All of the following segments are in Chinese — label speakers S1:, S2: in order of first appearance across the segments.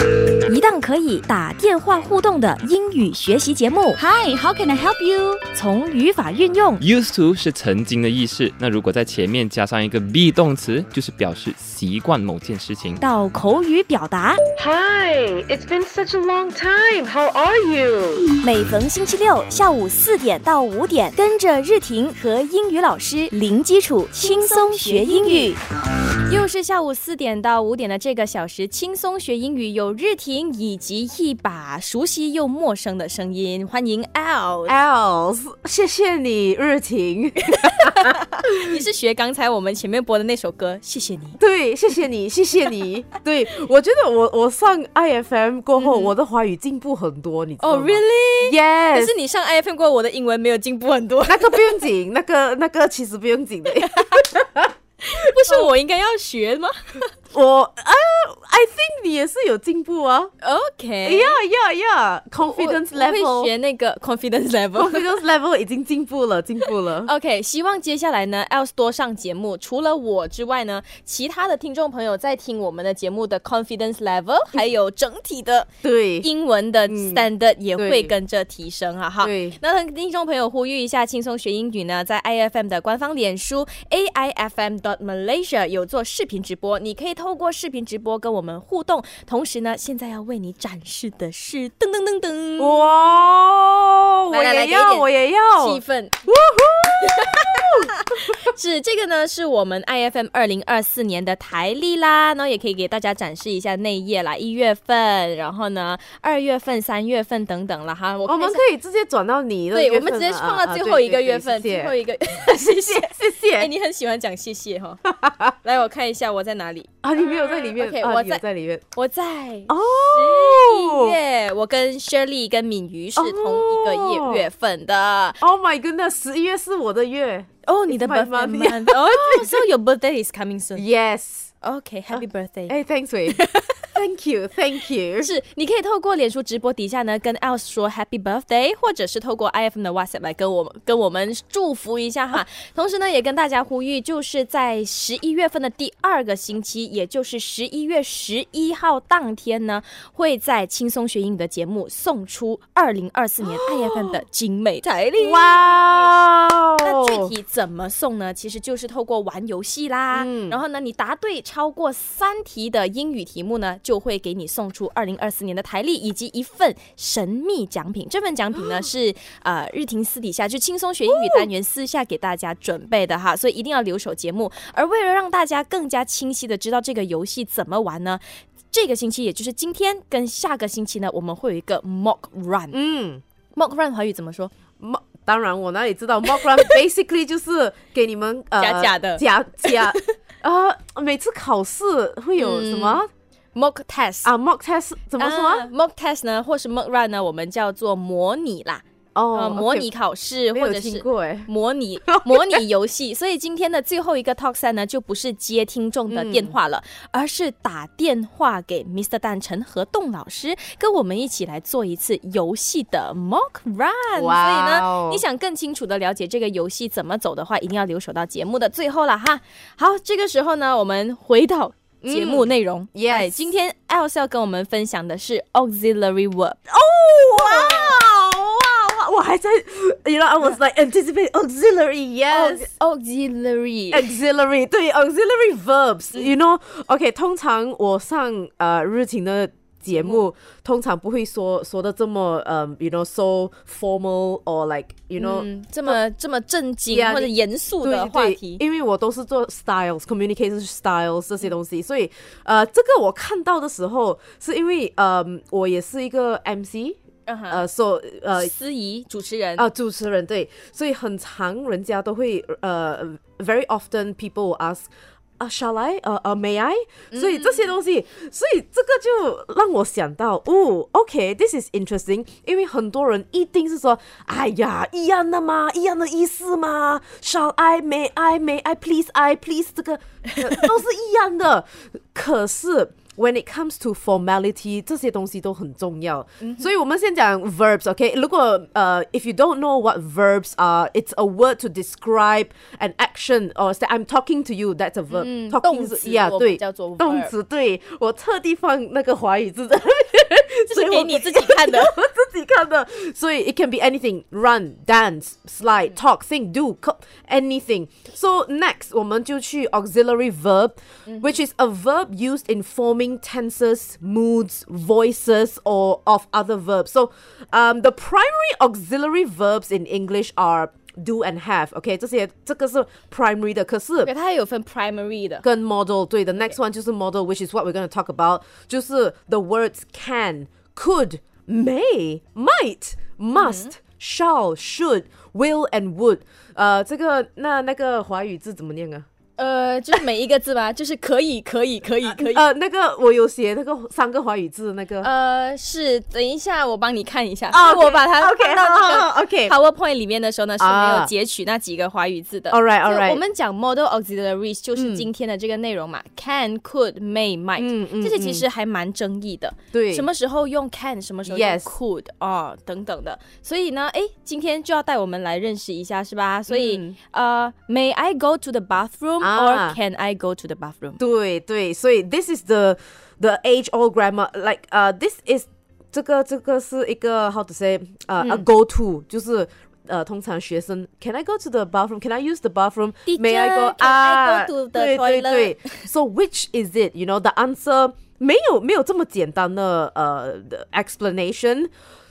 S1: Thank you. 可以打电话互动的英语学习节目。
S2: Hi, how can I help you?
S1: 从语法运用
S3: Used to 是曾经的意思，那如果在前面加上一个 be 动词，就是表示习惯某件事情。
S1: 到口语表达
S4: ，Hi, it's been such a long time. How are you?
S1: 每逢星期六下午四点到五点，跟着日婷和英语老师零基础轻松学英语。又是下午四点到五点的这个小时，轻松学英语，有日婷以及一把熟悉又陌生的声音，欢迎 L。
S2: Else，谢谢你，日婷。
S1: 你是学刚才我们前面播的那首歌，谢谢你。
S2: 对，谢谢你，谢谢你。对，我觉得我我上 IFM 过后，我的华语进步很多，你知道
S1: 哦、
S2: 吗
S1: r e a l l y 可是你上 IFM 过后，我的英文没有进步很多，
S2: 那个不用紧，那个那个其实不用紧的。
S1: 不是我应该要学吗
S2: 我啊，I think 你也是有进步啊。
S1: ？OK，
S2: 呀呀呀，confidence
S1: 我我会
S2: level 会。
S1: 学那个 confidence level。
S2: confidence level 已经进步了，进步了。
S1: OK，希望接下来呢，else 多上节目。除了我之外呢，其他的听众朋友在听我们的节目的 confidence level，还有整体的
S2: 对，
S1: 英文的 standard 也会跟着提升哈哈。
S2: 对
S1: 那和听众朋友呼吁一下，轻松学英语呢，在 IFM 的官方脸书 AIFM dot Malaysia 有做视频直播，你可以透过视频直播跟我们互动。同时呢，现在要为你展示的是噔噔噔噔，
S2: 哇，我也要，我也要。
S1: 气氛。是这个呢，是我们 IFM 二零二四年的台历啦，然后也可以给大家展示一下内页啦，一月份，然后呢二月份、三月份等等了哈。我
S2: 我们可以直接转到你的
S1: 对，我们直接放到最后一个月份，最后一个，
S2: 谢谢 谢谢
S1: 哎，
S2: 谢。
S1: 你很喜欢讲谢谢哈。来，我看一下我在哪里，
S2: 啊，你没有在里面
S1: 我在
S2: 在里面
S1: 我在
S2: 哦。
S1: 一月，我跟 Shirley 跟敏瑜是同一个
S2: 哦
S1: 月月份的。
S2: Oh my goodness，十一月是我的月。
S1: 哦，你的 birthday your birthday is coming soon。
S2: Yes。
S1: OK，Happy birthday。
S2: 哎，Thanks Wei。Thank you，Thank you。
S1: 是，你可以透过脸书直播底下呢，跟 Else 说 Happy Birthday，或者是透过 IFM 的 WhatsApp 来跟我们跟我们祝福一下哈。同时呢，也跟大家呼吁，就是在十一月份的第二个星期，也就是十一月十一号当天呢，会在轻松学英语的节目送出二零二四年 IFM 的精美台历。
S2: 哇哦！
S1: 那具体怎么送呢？其实就是透过玩游戏啦，
S2: 嗯
S1: 然后呢，你答对超过三题的英语题目呢，就会给你送出二零二四年的台历以及一份神秘奖品。这份奖品呢是呃日婷私底下就轻松学英语单元私下给大家准备的哈，所以一定要留守节目。而为了让大家更加清晰的知道这个游戏怎么玩呢？这个星期，也就是今天跟下个星期呢，我们会有一个 mock run。
S2: 嗯。
S1: mock run 华语怎么说
S2: ？mock 当然，我哪里知道 mock run basically 就是给你们呃
S1: 假假的
S2: 假假呃，每次考试会有什么、
S1: mock test
S2: 啊 mock test 怎么说、
S1: 啊 mock test 呢，或是 mock run 呢，我们叫做模拟啦，
S2: 哦、
S1: 呃，模拟考试或者是。模拟 模拟游戏。所以今天的最后一个 talk 赛呢，就不是接听众的电话了，而是打电话给 Mr. 蛋陈和栋老师，跟我们一起来做一次游戏的 mock run。所以呢
S2: 哦，
S1: 你想更清楚的了解这个游戏怎么走的话，一定要留守到节目的最后了哈。好，这个时候呢，我们回到。节目内容、
S2: yes
S1: 哎今天 Else 要跟我们分享的是 auxiliary verb。哦。
S2: 哇哇！我还在，you know I was like anticipate auxiliary yes。
S1: auxiliary
S2: auxiliary 对 auxiliary verbs，you know，OK，、通常我上呃日勤的节目，通常不会说说的这么呃，you know so formal or like you know、
S1: 嗯，这么这么正经
S2: Yeah，
S1: 或者严肃的话题，
S2: 因为我都是做 styles、communication styles 这些东西，所以呃，这个我看到的时候，是因为呃，我也是一个 MC，呃，所、呃
S1: 司仪主持人。
S2: 啊，主持人对，所以很常人家都会呃，very often people ask。啊、s h a l l I？呃呃，May I？、所以这些东西，所以这个就让我想到，哦，OK，this、is interesting，因为很多人一定是说，哎呀，一样的嘛，一样的意思嘛，Shall I？May I？May I？Please I？Please 这个、呃都是一样的。可是 when it comes to formality，这些东西都很重要。所以我们先讲 verbs，OK？、如果呃、if you don't know what verbs are, it's a word to describe an action or say I'm talking to you. That's a verb.
S1: 嗯
S2: talking
S1: 动
S2: is-
S1: 词
S2: yeah，
S1: 我们
S2: 对，
S1: 叫做
S2: 动
S1: verb
S2: 词。对我特地放那个华语字在那边，
S1: 这
S2: 所以我
S1: 是给你自己看的。
S2: 我自己看的，所以 it can be anything: run, dance, slide, talk, think, do, co- anything. So next，我们就去 auxiliary verb, which is a verb used in forming tenses, moods, voices, or of other verbs. So, um, the primary auxiliary verbs in English are do and have. OK，这些这个是 primary 的，可是
S1: 对，它也有分 primary 的。
S2: 跟 model 对的 next one 就是 model which is what we're going to talk about 就是 the words can could may might must、shall should will and would 呃这个那那个华语字怎么念啊？
S1: 呃，就是每一个字吧，就是可以，可以，可以，可以。
S2: 呃那个我有写那个三个华语字那个
S1: 呃，是，等一下我帮你看一下。
S2: 啊
S1: 因为我把它
S2: OK
S1: 放到这个
S2: 好好好 OK
S1: PowerPoint 里面的时候呢，是没
S2: 啊
S1: 有截取那几个华语字的。
S2: All right, all right
S1: 我们讲 model auxiliaries 就是今天的这个内容嘛、c a n could, may, might，、
S2: 嗯嗯
S1: 这些其实还蛮争议的。
S2: 对
S1: 什么时候用 can，什么时候用 could 啊、等等的。所以呢，哎，今天就要带我们来认识一下，是吧？所以、
S2: 嗯
S1: 呃，May I go to the bathroom、
S2: 啊
S1: or can I go to the bathroom？
S2: 对对，所以 this is the the age old grammar like 呃、this is 这个这个是一个 how to say 呃、a go to 就是。呃，通常学生，Can I go to the bathroom? Can I use the bathroom? May I go?
S1: Teacher, can I
S2: 啊，
S1: go to the
S2: 对对
S1: toilet?
S2: 对。So which is it? You know, the answer 没有没有这么简单的呃的 explanation.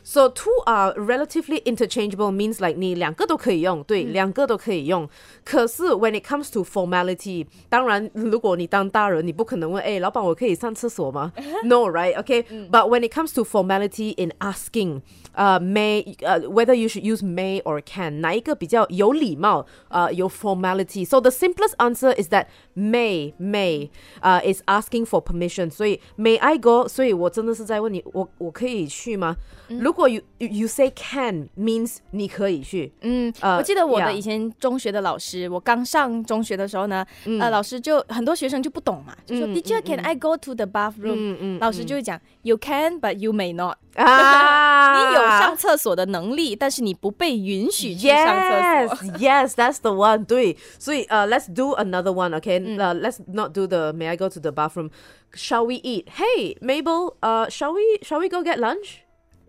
S2: So two are relatively interchangeable means like 你两个都可以用，对，两个都可以用。可是 when it comes to formality，当然如果你当大人，你不可能问，哎，老板，我可以上厕所吗？No, right? Okay. But when it comes to formality in asking, uh, may, uh, whether you should use may or can，哪一个比较有礼貌？呃，有 formality. So the simplest answer is that may may 呃、is asking for permission. 所以 may I go？所以我真的是在问你，我我可以去吗？如果 you you you say can means 你可以去，
S1: 嗯，
S2: 呃
S1: 我记得我的
S2: yeah
S1: 以前中学的老师，我刚上中学的时候呢，呃，老师就很多学生就不懂嘛，就说
S2: 嗯
S1: Teacher, can I go to the bathroom？、
S2: 嗯嗯
S1: 老师就会讲 You can, but you may not。
S2: 啊
S1: 你有上厕所的能力，但是你不被允许去上厕所。
S2: Yes, yes, that's the one. 对，所以呃、let's do another one, okay? 呃、let's not do the May I go to the bathroom? Shall we eat? Hey, Mabel, uh, shall we shall we go get lunch?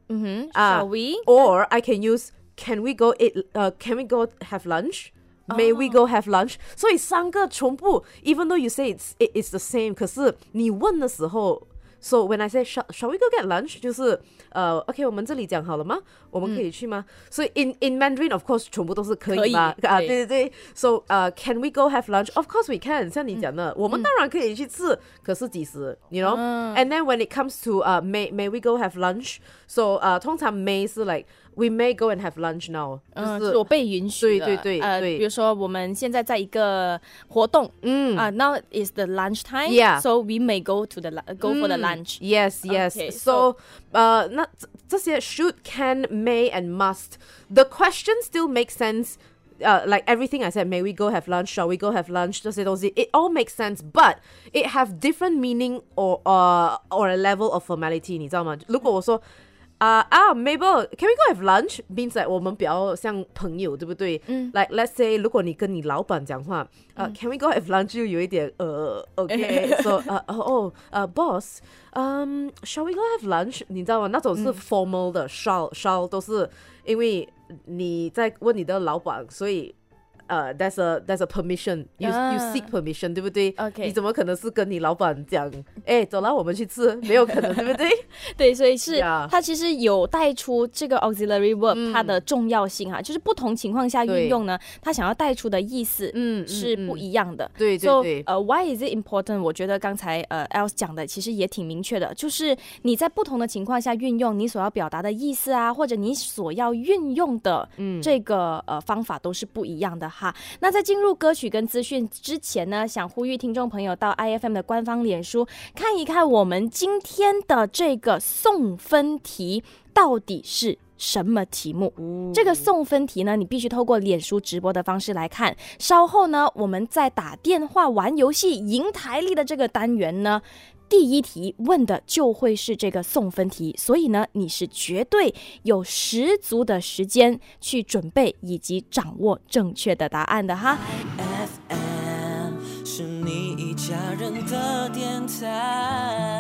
S1: 嗯哼
S2: 啊，
S1: Shall we？
S2: Or I can use Can we go eat? Uh, can we go have lunch? May we go have lunch？、所以三个全部，even though you say it's it, it's the same，可是你问的时候。 So when I say shall shall we go get lunch，就是呃、OK，我们这里讲好了吗？我们可以去吗？所以 in in Mandarin of course 全部都是可
S1: 可以
S2: 以吗？啊，
S1: 对
S2: 对对对。So 呃、c a n we go have lunch？Of course we can。像你讲的，我们当然可以去吃，可是几时？You know？、And then when it comes to 呃、may may we go have lunch？So 呃、通常 may 是 like we may go and have lunch now，
S1: 嗯，
S2: 就是是
S1: 我被允许的。
S2: 对对对
S1: 呃，
S2: 对
S1: 比如说我们现在在一个活动，
S2: 嗯
S1: 啊、n o w is the lunch time，
S2: Yeah
S1: so we may go to the lu- go for the
S2: 嗯
S1: lunch。
S2: Yes, yes.
S1: Okay,
S2: so, 呃，那这这些 should, can, may, and must. The question still makes sense. Uh, like everything I said, may we go have lunch? Shall we go have lunch? 这些东西 it all makes sense, but it have different meaning or uh, or a level of formality. 你知道吗？如果我说 啊啊、Mabel, can we go have lunch? Means like 我们比较像朋友，对不对？嗯。Like let's say，如果你跟你老板讲话，呃、c a n we go have lunch？就有一点呃，OK，so 呃哦哦呃，boss，嗯、s h a l l we go have lunch？你知道吗？那种是 formal 的，shall shall 都是因为你在问你的老板，所以。呃、t h a that's a permission. You seek permission，对不对
S1: OK
S2: 你怎么可能是跟你老板讲，哎，走了，我们去吃？没有可能，对不对？
S1: 对，所以是它其实有带出这个 auxiliary verb、它的重要性哈，就是不同情况下运用呢，它想要带出的意思
S2: 嗯嗯
S1: 是不一样的。
S2: 对对
S1: So,
S2: 对
S1: 呃、w h y is it important？我觉得刚才呃 Else 讲的其实也挺明确的，就是你在不同的情况下运用你所要表达的意思啊，或者你所要运用的这个、呃方法都是不一样的哈。那在进入歌曲跟资讯之前呢，想呼吁听众朋友到 IFM 的官方脸书看一看我们今天的这个送分题到底是。什么题目？这个送分题呢，你必须透过脸书直播的方式来看。稍后呢，我们在打电话玩游戏赢台历的这个单元呢，第一题问的就会是这个送分题，所以呢，你是绝对有十足的时间去准备以及掌握正确的答案的哈。
S5: FM 是你一家人的电台。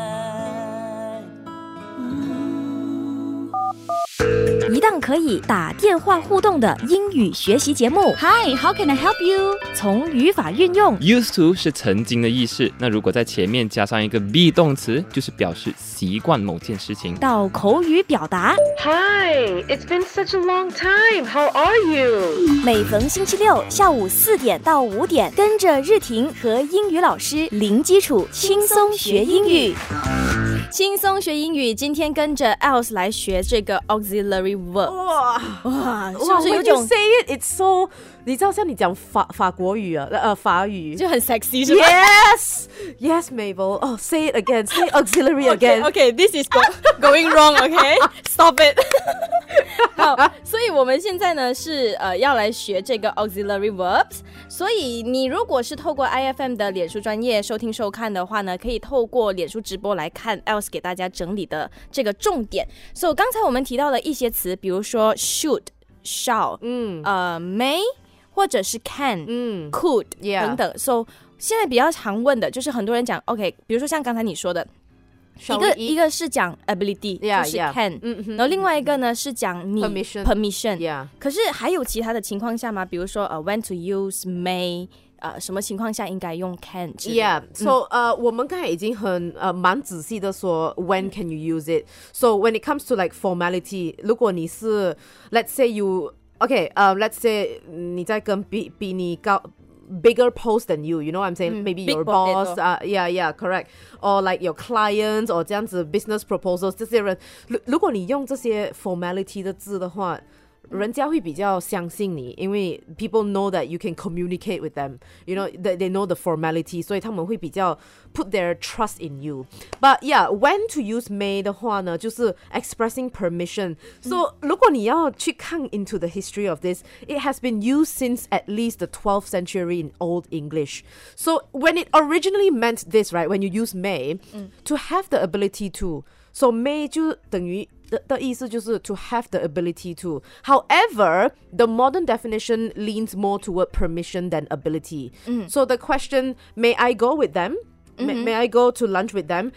S1: 一档可以打电话互动的英语学习节目。Hi, how can I help you？从语法运用
S3: Used to 是曾经的意思，那如果在前面加上一个 be 动词，就是表示习惯某件事情。
S1: 到口语表达
S4: ，Hi, it's been such a long time. How are you?
S1: 每逢星期六下午四点到五点，跟着日婷和英语老师零基础轻松学英语。轻松学英语，今天跟着 else 来学这个 auxiliary verb。
S2: 哇
S1: 哇，是
S2: 哇
S1: 不是有种
S2: say it, it's so，你知道像你讲法法国语啊，呃法语。
S1: 就很 sexy 是吧
S2: Yes, yes, Mabel. Oh, say it again. Say auxiliary again.
S1: Okay, this is go, going wrong. Okay, stop it. 好，所以我们现在呢是呃要来学这个 auxiliary verbs。所以你如果是透过 IFM 的脸书专业收听收看的话呢，可以透过脸书直播来看 else 给大家整理的这个重点。所以刚才我们提到了一些词，比如说 should、shall、
S2: 嗯
S1: 呃 may 或者是 can、
S2: 嗯
S1: could
S2: Yeah
S1: 等等。So 现在比较常问的就是很多人讲 OK，比如说像刚才你说的。一
S2: Shall
S1: 个
S2: we
S1: 一
S2: eat?
S1: 个是讲 ability，
S2: Yeah,
S1: 就是
S2: yeah.
S1: can，
S2: 嗯哼
S1: 然后另外一个呢是讲你
S2: Permission
S1: permission。
S2: Yeah.
S1: 可是还有其他的情况下吗？比如说呃，when to use may，呃，什么情况下应该用 can 之类的
S2: Yeah, so 呃，我们刚才已经很呃蛮仔细的说 when can you use it. So when it comes to like formality，如果你是 let's say you okay，呃、let's say 你在跟比比你高 bigger post than you, you know what I'm saying? Maybe
S1: big
S2: your
S1: potato.
S2: boss, uh, yeah, yeah, correct. Or like your clients or 这样子 business proposals 这些人，如如果你用这些 formality 的字的话。 人家会比较相信你，因为 people know that you can communicate with them. You know that they know the formality，所以他们会比较 put their trust in you. But yeah, when to use may 的话呢，就是 expressing permission. So、如果你要去看 into the history of this, it has been used since at least the 12th century in Old English. So when it originally meant this, right? When you use may, to have the ability to. So may 就等于 的的意思就是 to have the ability to. However, the modern definition leans more toward permission than ability. So the question, may I go with them? May, may I go to lunch with them?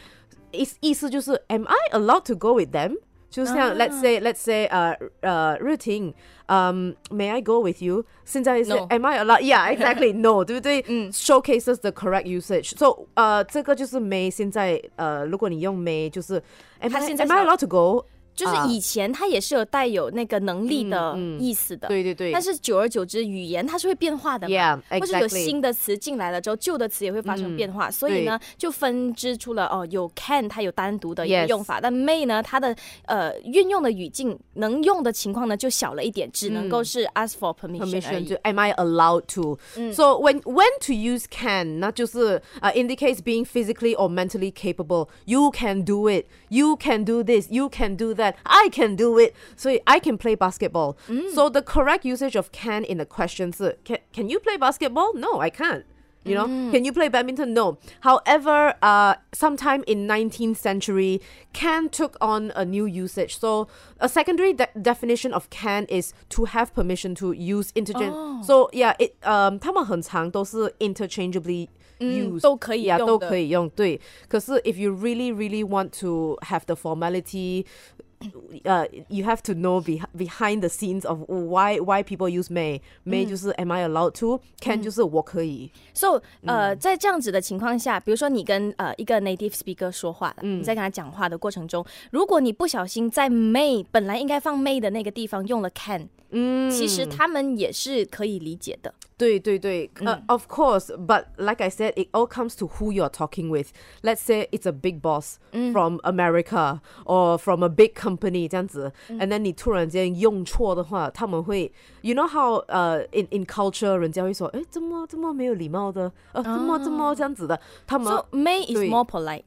S2: 意意思就是 am I allowed to go with them? 就像、let's say let's say 呃呃日婷，嗯、may I go with you？现在是
S1: No
S2: am I allowed? Yeah, exactly. no，对不对？showcases the correct usage. So 呃这个就是 may 现在呃如果你用 may 就是 am
S1: 它
S2: I
S1: 现在
S2: am I
S1: 是
S2: allowed to go？
S1: 就是以前它也是有带有那个能力的意思的，
S2: 对对对
S1: 但是久而久之，语言它是会变化的嘛
S2: Yeah,
S1: 或者有新的词进来了之后，旧的词也会发生变化，所以呢，就分支出了哦，有 can 它有单独的一个用法，但 may 呢，它的呃运用的语境能用的情况呢就小了一点，只能够是 ask for permission
S2: 就 am I allowed to？、So when when to use can，那就是呃、indicates being physically or mentally capable. You can do it. You can do this. You can do that. I can do it. 所以 I can play basketball. So the correct usage of can in the question 是 can can you play basketball? No, I can't. You know, can you play badminton? No. However, uh, sometime in 19th century, can took on a new usage. So a secondary de- definition of can is to have permission to use interchange. So yeah, it um, 他们很常都是 interchangeably
S1: 嗯
S2: used.
S1: 都可以
S2: yeah,
S1: 用的
S2: 都可以用。对，可是 if you really really want to have the formality. Uh, you have to know be- behind the scenes of why why people use may may 就是 am I allowed to can 就是我可以
S1: So，呃，在这样子的情况下，比如说你跟呃一个 native speaker 说话嗯，你在跟他讲话的过程中，如果你不小心在 may 本来应该放 may 的那个地方用了 can，嗯，其实他们也是可以理解的。
S2: 对对对，呃、of course, but like I said, it all comes to who you're talking with. Let's say it's a big boss from America or from a big company 这样子、and then 你突然间用错的话，他们会，you know how 呃、in in culture 人家会说，哎，怎么这么没有礼貌的，呃，怎么这么这样子的，他们
S1: So may is
S2: 对
S1: more polite。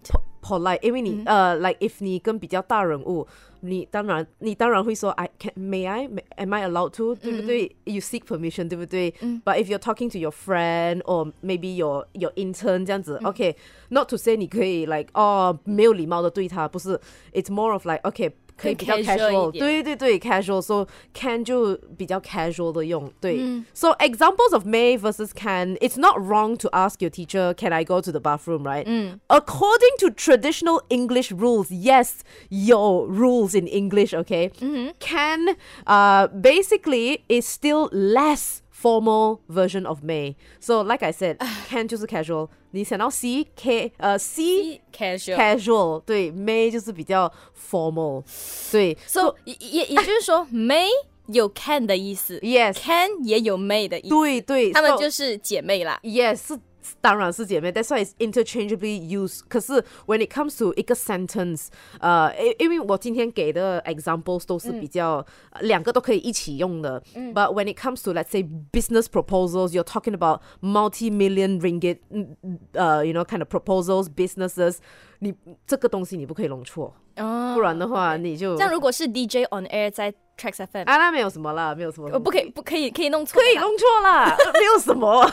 S2: polite，因为你、呃，like if 你跟比较大人物，你当然你当然会说 I can may I may, am I allowed to，、对不对？You seek permission，对不对、But if you're talking to your friend or maybe your your intern 这样子、o k n o t to say 你可以 like 哦没有礼貌的对他，不是，It's more of like OK。 可以比较
S1: 更 casual
S2: casual，
S1: 一点
S2: 对对对，casual，so can 就比较 casual 的用，对。So examples of may versus can, it's not wrong to ask your teacher, can I go to the bathroom, right? According to traditional English rules, yes, your rules in English, okay? Can, uh, basically is still less formal version of may. So like I said, can 就是 casual，你想到 C K 呃 C
S1: casual。
S2: casual，对，may 就是比较 formal，对
S1: So 也也也就是说，may 有 can 的意思，
S2: yes，
S1: ，can 也有 may 的意思，
S2: 对对，
S1: 她们
S2: so-
S1: 就是姐妹啦。
S2: yes 是 当然是姐妹，that's why it's interchangeably used。可是 when it comes to 一个 sentence，呃，因因为我今天给的 examples 都是比较、呃两个都可以一起用的。But when it comes to let's say business proposals, you're talking about multi-million ringgit，嗯呃、y o u know kind of proposals, businesses，你这个东西你不可以弄错，
S1: 哦
S2: 不然的话你就
S1: 这样如果是 DJ on air 在 Tracks FM，
S2: 啊，那没有什么啦，没有什么。
S1: 我，不可以，不可以，可以弄错
S2: 可以弄错啦，没有什么。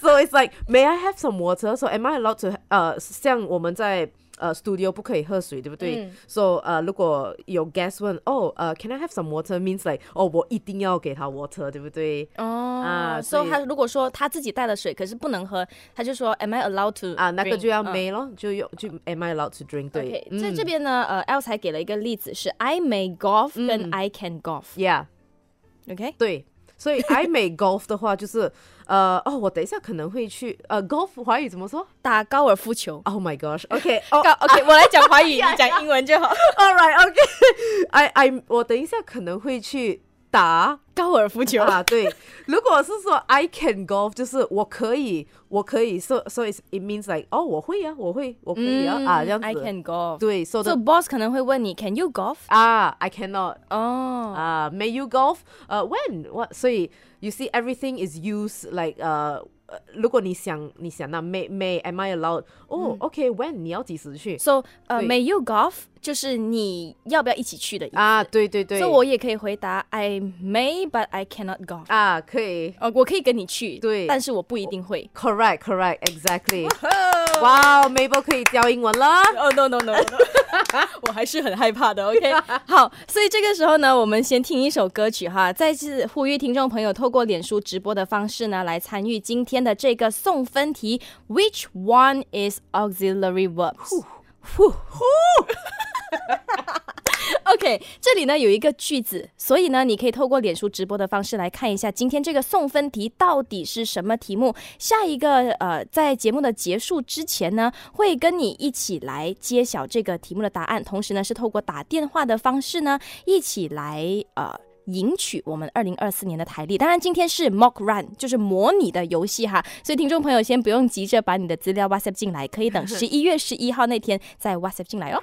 S2: so it's like, may I have some water? So am I allowed to? 呃，像我们在呃 studio 不可以喝水，对不对、so 呃，如果有 guest 问，哦，呃，can I have some water? Means like，哦，我一定要给他 water，对不对？
S1: 哦
S2: 啊
S1: 所以
S2: 所以
S1: 他如果说他自己带了水，可是不能喝，他就说 Am I allowed to？
S2: 啊，那个
S1: drink？
S2: 就要
S1: 嗯
S2: may 咯，就用就 am I allowed to drink？对
S1: OK，
S2: 嗯
S1: 在这边呢，呃，L 才给了一个例子是 I may golf 跟 I can golf。
S2: ，yeah，
S1: OK，
S2: 对。所以 I may golf 的话，就是 呃，哦，我等一下可能会去呃，golf 华语怎么说
S1: 打高尔夫球。
S2: ？Oh my gosh，OK，哦
S1: 高 OK，我来讲华语，你讲英文就好。
S2: All right, OK. I I 我等一下可能会去打
S1: 高尔夫球。
S2: 啊，对。如果是说 I can golf，就是我可以，我可以，so so it's, it means like 哦，我会啊，我会，我可以啊、啊这样子。
S1: I can golf。
S2: 对，so
S1: So
S2: the
S1: boss 可能会问你 Can you golf？
S2: 啊，I cannot
S1: 哦，
S2: 啊、m a y you golf？呃、when what？所以 you see everything is used like 呃、呃如果你想你想那 may may am I allowed？哦、o k when 你要几时去？
S1: So 呃
S2: 对，
S1: May you golf？ 就是你要不要一起去的意思。
S2: 啊，对对对。
S1: 所以我也可以回答 I may but I cannot golf。
S2: 啊，可以。
S1: 呃，我可以跟你去，
S2: 对
S1: 但是我不一定会。
S2: Correct, correct, exactly. 哇、wow,，Mabel 可以教英文了。
S1: 哦、no no no 我还是很害怕的。OK，好，所以这个时候呢，我们先听一首歌曲哈，再次呼吁听众朋友透过脸书直播的方式呢，来参与今天的这个送分题，Which one is auxiliary verbs？OK，这里呢有一个句子，所以呢，你可以透过脸书直播的方式来看一下今天这个送分题到底是什么题目。下一个呃，在节目的结束之前呢，会跟你一起来揭晓这个题目的答案，同时呢是透过打电话的方式呢，一起来呃。赢取我们二零二四年的台历，当然今天是 mock run，就是模拟的游戏哈，所以听众朋友先不用急着把你的资料 WhatsApp 进来，可以等十一月十一号那天再 WhatsApp 进来哦。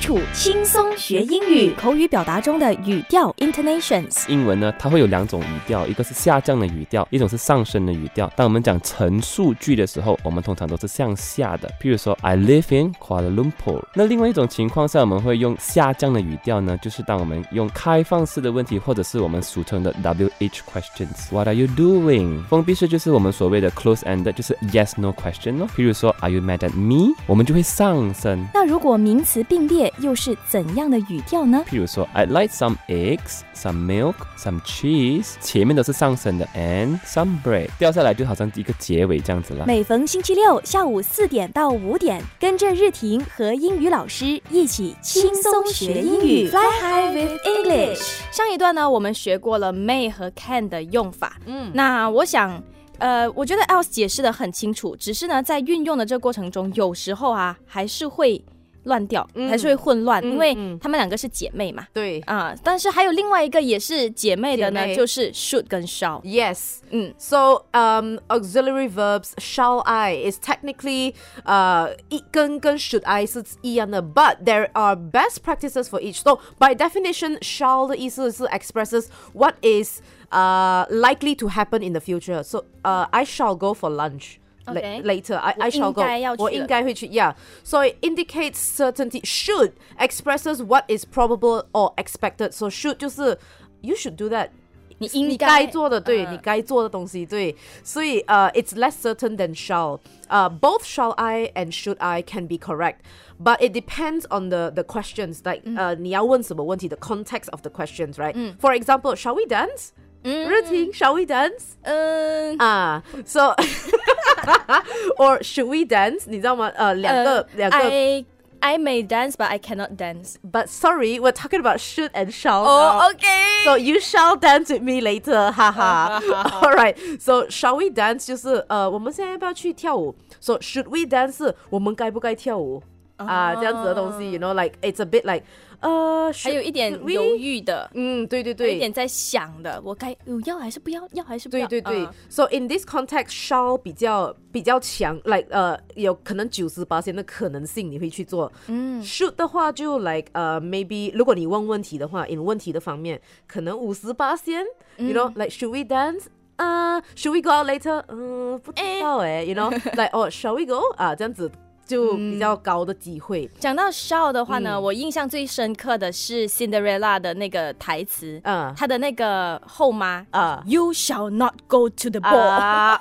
S1: 础轻松学英语，口语表达中的语调 intonations。
S3: 英文呢，它会有两种语调，一个是下降的语调，一种是上升的语调。当我们讲陈述句的时候，我们通常都是向下的。譬如说，I live in Kuala Lumpur。那另外一种情况下，我们会用下降的语调呢，就是当我们用开放式的问题，或者是我们俗称的 WH questions。What are you doing？封闭式就是我们所谓的 close-ended，就是 yes no question 咯。譬如说，Are you mad at me？我们就会上升。
S1: 那如果名词并列又是怎样的语调呢？
S3: 譬如说，I'd like some eggs, some milk, some cheese，前面都是上升的，and some bread，掉下来就好像一个结尾这样子了。
S1: 每逢星期六下午四点到五点，跟着日婷和英语老师一起轻松学英语，Fly High with English。上一段呢，我们学过了 may 和 can 的用法。嗯，那我想。呃，我觉得 else 解释的很清楚，只是呢，在运用的这个过程中，有时候啊，还是会乱掉，还是会混乱，因为她们两个是姐妹嘛。
S2: 对
S1: 啊，但是还有另外一个也是姐妹的呢，
S2: 姐妹
S1: 就是 should 跟 shall。
S2: Yes.
S1: 嗯
S2: So um, auxiliary verbs shall I is technically uh 一跟跟 should I 是一样的，but there are best practices for each. So by definition, shall 的意思是 expresses what is uh likely to happen in the future. So uh I shall go for lunch. la-
S1: Okay.
S2: Later, I, I
S1: 我
S2: shall
S1: 应
S2: go.
S1: 该要去
S2: 我应该会去 Yeah. So it indicates certainty. Should expresses what is probable or expected. So should 就是 you should do that.
S1: 你应
S2: 你
S1: 该
S2: 该做的，对、
S1: 嗯
S2: 你该做的东西，对，所以呃、uh,，it's less certain than shall. Uh, both shall I and should I can be correct, but it depends on the the questions. Like 呃、你要问什么问题，the context of the questions, right? For example, shall we dance? 日婷，shall we dance?
S1: 嗯，
S2: 啊、so or should we dance？你知道吗？呃，两个、两个。
S1: I I may dance, but I cannot dance.
S2: But sorry, we're talking about should and shall. now.
S1: Oh, okay.
S2: So you shall dance with me later, 哈哈。All right. So shall we dance 就是呃，我们现在要不要去跳舞？So should we dance 是我们该不该跳舞啊？这样子的东西，you know, like it's a bit like 呃，
S1: 还有一点犹豫的，
S2: 嗯，对对对。
S1: 有一点在想的，我该有要还是不要，要还是不要？
S2: 对对对、
S1: 嗯
S2: s o in this context, shall 比较比较强，like 呃，有可能九十八的可能性你会去做。嗯，should 的话就 like 呃，maybe 如果你问问题的话，in 问题的方面，可能五十八先，you know like should we dance？呃、s h o u l d we go out later？嗯、不知道哎，you know like 哦、s h a l l we go？啊，这样子就比较高的机会。
S1: 讲到 shall 的话呢，
S2: 嗯
S1: 我印象最深刻的是 Cinderella 的那个台词，
S2: 嗯
S1: 她的那个后妈
S2: 啊
S1: y o u shall not go to the ball。
S2: 啊，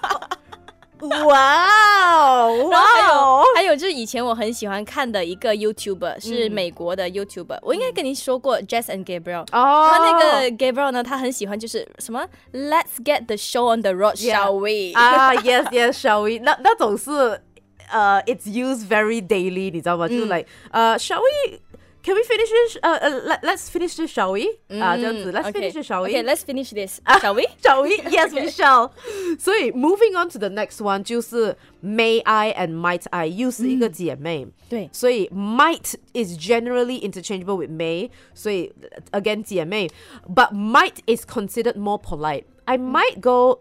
S2: 哇哦，
S1: 然后还有
S2: 哇哦！
S1: 还有就是以前我很喜欢看的一个 YouTuber 是美国的 YouTuber，、我应该跟你说过 Jess and Gabriel。
S2: 哦，
S1: 他那个 Gabriel 呢，他很喜欢就是什么 Let's get the show on the road, shall we？、
S2: 啊，yes yes shall we？那那种是 呃、i t s used very daily，你知道吗？就是 like 呃、shall we？Can we finish this? 呃呃，let let's finish this, shall we？啊，这样子，let's finish this, shall we？
S1: Okay, let's finish this, shall we？
S2: Shall we? Yes, we shall. 所以 moving on to the next one 就是 May I and Might I 又是一个姐妹。
S1: 对
S2: 所以 might is generally interchangeable with may，所以 again 姐妹，but might is considered more polite. I might go,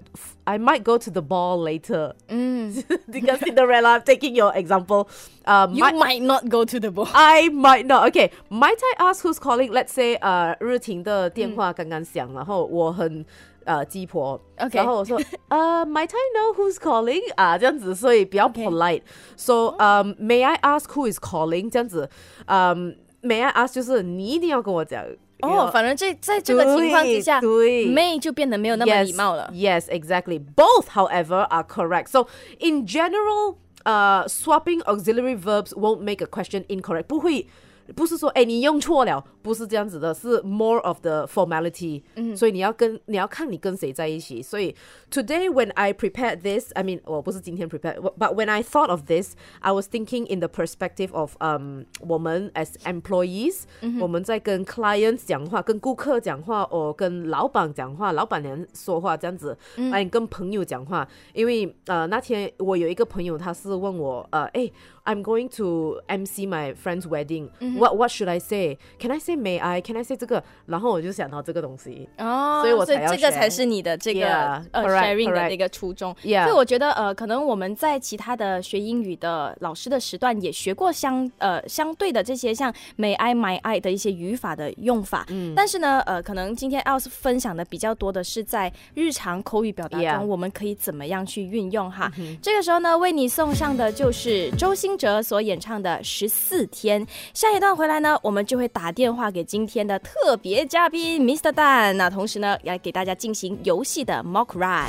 S2: I might go to the ball later. 嗯，because Cinderella, I'm taking your example. Uh,
S1: You
S2: might-
S1: might not go to the ball.
S2: I might not. Okay, might I ask who's calling? Let's say, 呃，日婷的电话刚刚响，然后我很呃鸡婆
S1: OK
S2: 然后我说，呃，might I know who's calling？啊，这样子，所以比较
S1: OK
S2: polite。So, um, may I ask who is calling？这样子，嗯、may I ask 就是你一定要跟我讲。
S1: 哦，反正这在这个情况之下
S2: 对对，
S1: may 就变得没有那么礼貌了。
S2: Yes, exactly. Both, however, are correct. So, in general, uh, swapping auxiliary verbs won't make a question incorrect. 不会， 不是说，哎，你用错了，不是这样子的，是 more of the formality。嗯所以你要跟你要看你跟谁在一起。所以 today when I prepared this, I mean，我不是今天 prepared, but when I thought of this, I was thinking in the perspective of um 我们 as employees，、我们在跟 clients 讲话，跟顾客讲话，哦跟老板讲话，老板娘说话这样子，哎、跟朋友讲话。因为呃那天我有一个朋友，他是问我呃，哎，I'm going to MC my friend's wedding. What what should I say? Can I say may I? Can I say 这个？然后我就想到这个东西。
S1: 哦，
S2: 所以我才要
S1: 这个才是你的这个呃 sharing 的.这个初衷。所以我觉得呃，可能我们在其他的学英语的老师的时段也学过相呃相对的这些像 may I my I 的一些语法的用法。嗯，但是呢，呃，可能今天 Else 分享的比较多的是在日常口语表达.中，我们可以怎么样去运用哈。这个时候呢，为你送上的就是周兴者所演唱的《十四天》。下一段回来呢，我们就会打电话给今天的特别嘉宾 Mr. Dan。那同时呢，来给大家进行游戏的 mock Run，。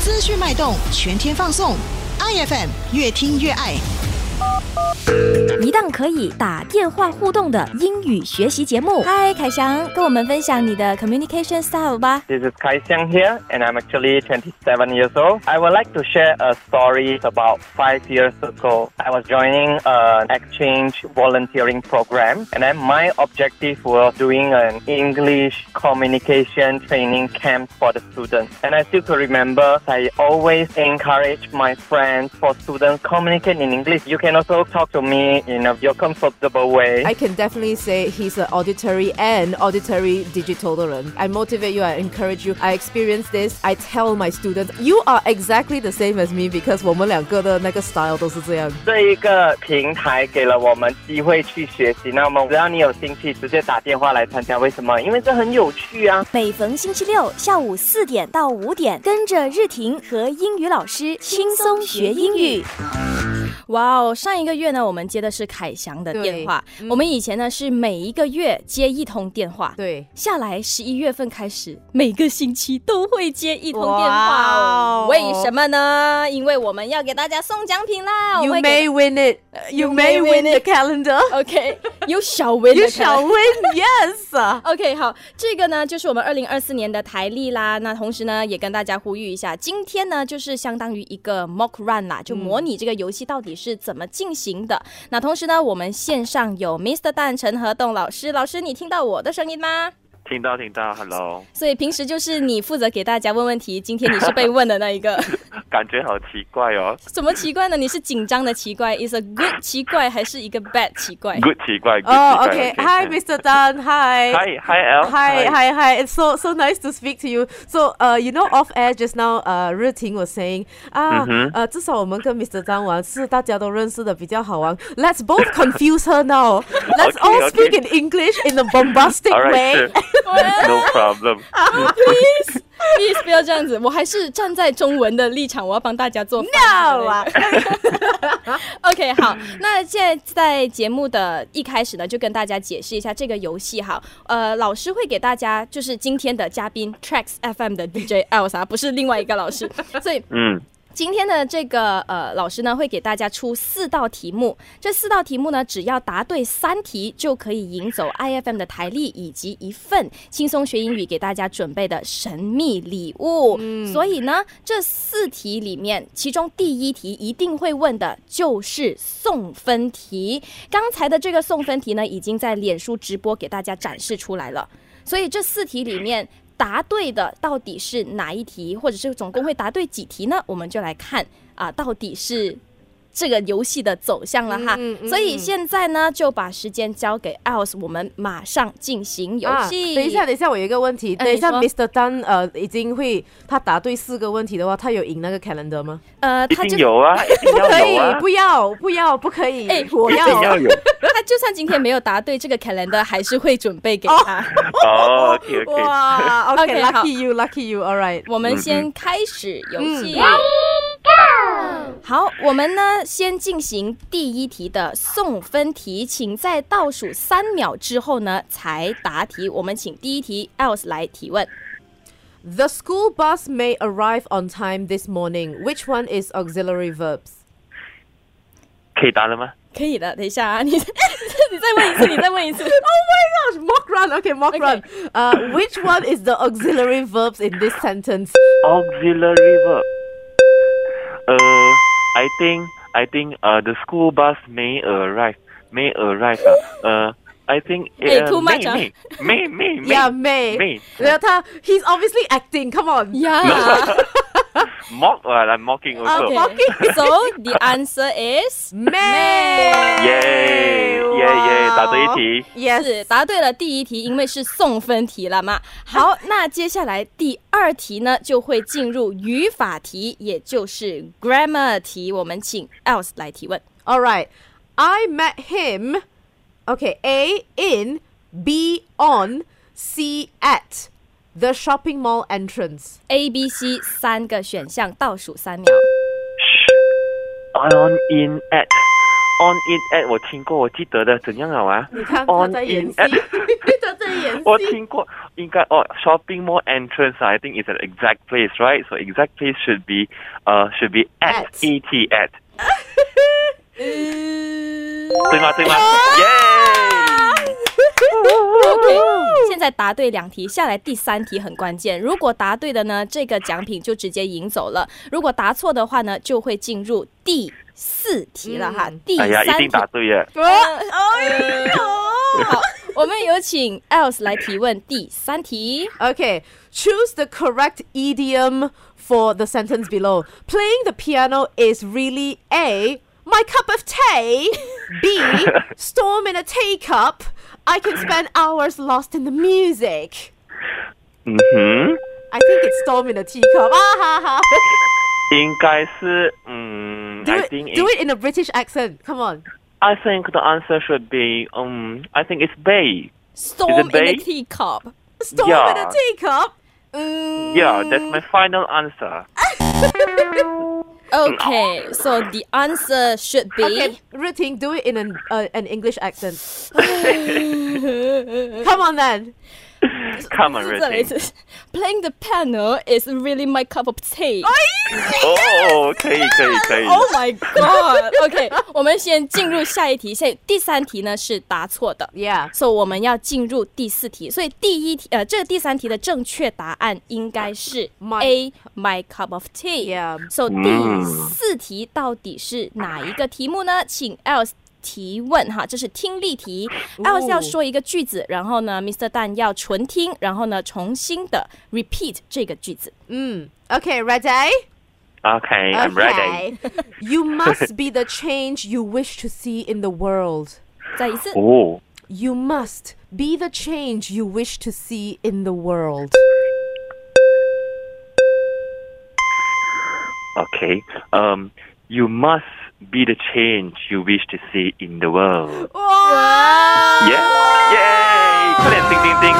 S6: 资讯脉动，全天放送，iFM 越听越爱。
S1: 一档可以打电话互动的英语学习节目。嗨，凯翔，跟我们分享你的 communication style 吧。
S6: This is Kai Xiang here, and I'm actually 27 years old. I would like to share a story about five years ago. I was joining an exchange volunteering program, and then my objective was doing an English communication training camp for the students. And I still could remember I always encourage my friends for students communicate in English. You can also talk to me in a, your comfortable way.
S2: I can definitely say he's an auditory and auditory digital 的人. I motivate you, I encourage you. I experience this. I tell my students, you are exactly the same as me because 我们两个的那个 style 都是这样。
S6: 这一个平台给了我们机会去学习。那么，只要你有兴趣，直接打电话来参加。为什么？因为这很有趣啊！
S1: 每逢星期六下午四点到五点，跟着日婷和英语老师轻松学英语。 哇哦！上一个月呢，我们接的是凯翔的电话。
S2: 嗯
S1: 我们以前呢是每一个月接一通电话，
S2: 对，
S1: 下来十一月份开始，每个星期都会接一通电话哦。
S2: 哦
S1: 为什么呢？因为我们要给大家送奖品啦。
S2: You may win it. You may win the calendar.
S1: OK，有小 win 的
S2: You
S1: 可能
S2: shall win. Yes.
S1: OK，好，这个呢就是我们二零二四年的台历啦。那同时呢，也跟大家呼吁一下，今天呢就是相当于一个 mock run 啦，就模拟这个游戏到底是怎么进行的。那同时呢，我们线上有 Mr. 蛋陈和栋老师，老师你听到我的声音吗？
S7: 听到听到，Hello，
S1: 所以平时就是你负责给大家问问题，今天你是被问的那一个，
S7: 感觉好奇怪哦
S1: 怎么奇怪呢？你是紧张的奇怪，is a good 奇怪还是一个 bad 奇怪？
S7: ，Good 奇怪，Good
S2: Oh,
S7: 奇怪
S2: okay. Hi, Mr. Tan. Hi.
S7: Hi Hi L
S2: Hi, hi, hi. It's so so nice to speak to you. So, uh, you know, off air just now, uh, 日婷 was saying, 啊，
S7: 嗯哼
S2: 呃，至少我们跟 Mr. 张玩是大家都认识的，比较好玩。Let's both confuse her now. Let's
S7: Okay,
S2: all speak
S7: okay.
S2: in English in a bombastic
S7: All right,
S2: way.
S7: no problem.
S1: please please 不要这样子，我还是站在中文的立场，我要帮大家做
S2: No 啊
S1: OK，好，那现在在节目的一开始呢，就跟大家解释一下这个游戏哈。呃，老师会给大家就是今天的嘉宾 Tracks FM 的 DJ Elsa，不是另外一个老师，所以
S7: 嗯，
S1: 今天的这个呃老师呢，会给大家出四道题目。这四道题目呢，只要答对三题，就可以赢走 IFM 的台历以及一份轻松学英语给大家准备的神秘礼物。所以呢，这四题里面，其中第一题一定会问的就是送分题。刚才的这个送分题呢，已经在脸书直播给大家展示出来了。所以这四题里面答对的到底是哪一题，或者是总共会答对几题呢？我们就来看啊，到底是。这个游戏的走向了哈，
S2: 嗯嗯
S1: 所以现在呢就把时间交给 Else，我们马上进行游戏。
S2: 啊等一下，等一下，我有一个问题。
S1: 呃
S2: 等一下，Mr. Dan 呃已经会他答对四个问题的话，他有赢那个 calendar 吗？
S1: 呃，他就
S7: 有啊，
S2: 不可以
S7: 啊，，
S2: 不要，不要，不可以！
S1: 哎
S2: 我
S7: 要
S2: 要。
S7: 有。
S1: 他就算今天没有答对这个 calendar，还是会准备给他。
S7: 哦
S2: 哇，OK，lucky you，lucky you，all right。
S1: 我们先开始游戏。好，我们呢先进行第一题的送分题，请在倒数三秒之后呢才答题。我们请第一题 Else 来提问。
S2: The school bus may arrive on time this morning. Which one is auxiliary verbs?
S7: 可以答了吗？
S1: 可以的，等一下啊，你你再问一次，你再问一次。
S2: oh my Gosh, mock run. Okay, mock
S1: Okay.
S2: run. Uh, which one is the auxiliary verbs in this sentence?
S7: Auxiliary verb. I think I think uh the school bus may arrive may arrive ah uh I think
S1: May
S7: uh,
S1: too much,
S7: ah.
S1: May,
S7: May May May
S2: Yeah, May.
S7: May.
S2: Yeah, 他 he's obviously acting. Come on.
S1: Yeah.
S7: Mock, uh, I'm mocking also.
S1: Okay. So the answer is
S2: May.
S7: Yay. 耶耶！答对一题。
S2: Yes.
S1: 是答对了第一题，因为是送分题了嘛。好，那接下来第二题呢，就会进入语法题，也就是 grammar 题。我们请 Else 来提问。
S2: All right. I met him. Okay. A in, B on, C at the shopping mall entrance.
S1: A、B、C 三个选项，倒数三秒。
S7: I on in at on in at 我听过，我记得的，怎样好啊？
S2: 你看他
S7: On
S2: 在演
S7: in
S2: 戏
S7: at，
S2: 他在演
S7: 我
S2: 戏。
S7: 听过，应该哦，shopping mall entrance I think is an exact place, right? So exact place should be uh should be at,
S2: At.
S7: et at.
S1: 呃
S7: 对吗？对吗？
S1: 啊
S7: 耶！
S1: OK，现在答对两题，下来第三题很关键。如果答对的呢，这个奖品就直接赢走了；如果答错的话呢，就会进入第四题了哈。
S2: 嗯
S1: 第
S7: 哎呀，一
S1: 三题，
S7: 定答对耶！
S1: 好，我们有请 Else 来提问第三题。
S2: Okay, choose the correct idiom for the sentence below. Playing the piano is really A. My cup of tea. B. Storm in a teacup. I can spend hours lost in the music.
S7: 嗯哼，
S2: I think it's storm in a teacup. Ah, ha, ha.
S7: 应该是嗯
S2: Do
S7: I
S2: it,
S7: think
S2: do it in a British accent. Come on.
S7: I think the answer should be um I think it's Bay.
S1: Storm in a
S7: Bay?
S1: teacup。
S2: Storm in a
S7: Yeah.
S2: teacup.
S1: 嗯
S7: Yeah, that's my final answer.
S1: Okay, so the answer should be
S2: Okay, Ruting, do it in an uh, an English accent. Come on then.
S7: Come on,
S1: 再来一
S7: Ricky.
S1: 次。Playing the piano is really my cup of tea.
S7: 哦，可以可以可以。
S1: Oh my god! OK，我们先进入下一题。现第三题呢是答错的
S2: Yeah.
S1: 所以我们要进入第四题。所以第一题，呃，这个第三题的正确答案应该是 A my cup of tea。
S2: Yeah.
S1: So
S7: 嗯
S1: 第四题到底是哪一个题目呢？请 Else 提问哈，这是听力题。Else 要说一个句子，然后呢，Mr. Dan 要纯听，然后呢，重新的 repeat 这个句子。
S2: Mm. Okay, ready?
S7: Okay, I'm ready.
S2: you must be the change you wish to see in the world.
S1: 再一次。
S7: 哦
S2: You must be the change you wish to see in the world.
S7: Okay. Um, you must be the change you wish to see in the world. Wow. Yeah. Yay!
S2: Clap, ding, ding, ding.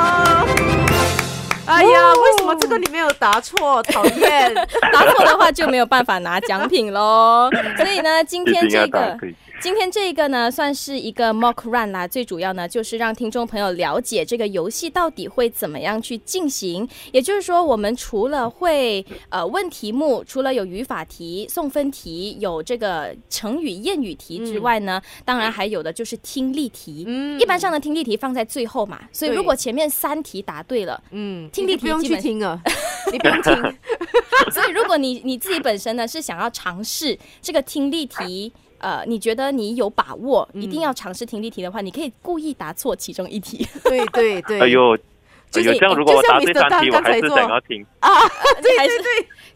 S2: Ayan, 这个你没有答错？讨厌！
S1: 答错的话就没有办法拿奖品喽。所以呢，今天这个。今天这个呢，算是一个 mock run 啦。最主要呢，就是让听众朋友了解这个游戏到底会怎么样去进行。也就是说，我们除了会呃问题目，除了有语法题、送分题，有这个成语谚语题之外呢，当然还有的就是听力题。
S2: 嗯
S1: 一般上的听力题放在最后嘛，所以如果前面三题答对了，
S2: 嗯，
S1: 听力
S2: 题不用
S1: 题基本
S2: 去听啊，你不用听。
S1: 所以，如果你你自己本身呢是想要尝试这个听力题，呃，你觉得你有把握，一定要尝试听力题的话，你可以故意答错其中一题。
S2: 对对对。
S7: 哎呦，
S2: 就
S7: 这样如果我
S2: 就像
S7: 答对
S2: Mr.
S7: 三题我还是
S2: 刚才做
S7: 想要听。
S1: 对还是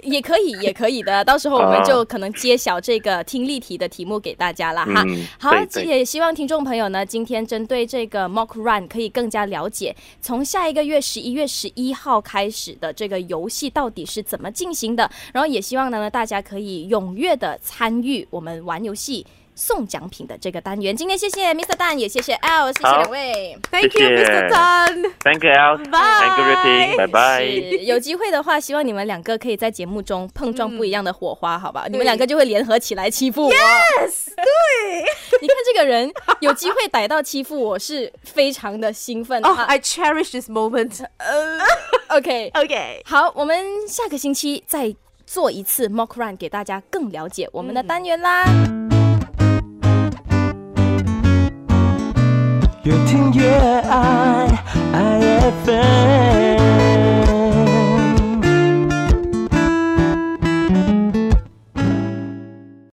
S1: 也可以，也可以的。到时候我们就可能揭晓这个听力题的题目给大家了哈。
S7: 嗯
S1: 好
S7: 对，对
S1: 也希望听众朋友呢，今天针对这个 mock run 可以更加了解，从下一个月十一月十一号开始的这个游戏到底是怎么进行的。然后也希望呢，大家可以踊跃的参与我们玩游戏。送奖品的这个单元，今天谢谢 Mr. Dan，也谢谢 L，谢谢
S7: 好
S1: 两位。
S2: Thank you, Mr.
S7: Dan，Thank you, Al. Thank you, Rating. 拜拜。
S1: 有机会的话，希望你们两个可以在节目中碰撞不一样的火花，好吧？你们两个就会联合起来欺负我。Yes，对。你看这个人有机会逮到欺负我，是非常的兴奋
S2: Oh, I cherish this moment. OK，Okay.
S1: 好，我们下个星期再做一次 mock run，给大家更了解我们的单元啦。
S5: 越听越爱爱越笨